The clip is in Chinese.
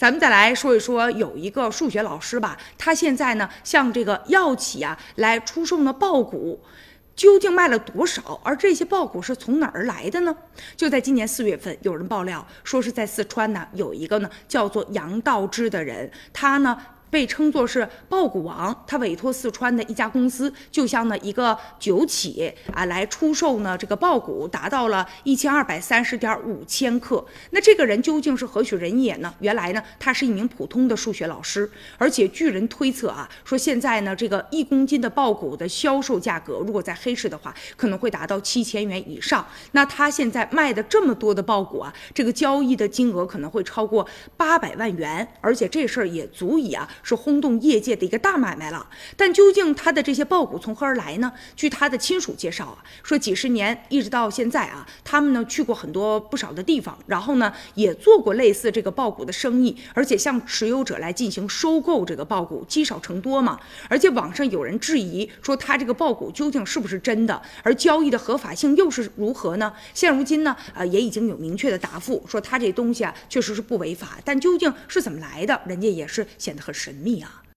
咱们再来说一说，有一个数学老师吧，他现在呢向这个药企啊来出售呢爆股。究竟卖了多少？而这些爆股是从哪儿来的呢？就在今年四月份，有人爆料说是在四川呢有一个呢叫做杨道之的人，他呢。被称作是爆谷王，他委托四川的一家公司，就像呢一个酒企啊来出售呢这个爆谷，达到了一千二百三十点五千克。那这个人究竟是何许人也呢？原来呢他是一名普通的数学老师，而且据人推测啊，说现在呢这个一公斤的爆谷的销售价格，如果在黑市的话，可能会达到七千元以上。那他现在卖的这么多的爆谷啊，这个交易的金额可能会超过八百万元，而且这事儿也足以啊。是轰动业界的一个大买卖了，但究竟他的这些爆股从何而来呢？据他的亲属介绍啊，说几十年一直到现在啊，他们呢去过很多不少的地方，然后呢也做过类似这个爆股的生意，而且向持有者来进行收购这个爆股，积少成多嘛。而且网上有人质疑说他这个爆股究竟是不是真的，而交易的合法性又是如何呢？现如今呢，呃也已经有明确的答复，说他这东西啊确实是不违法，但究竟是怎么来的，人家也是显得很神。神秘啊。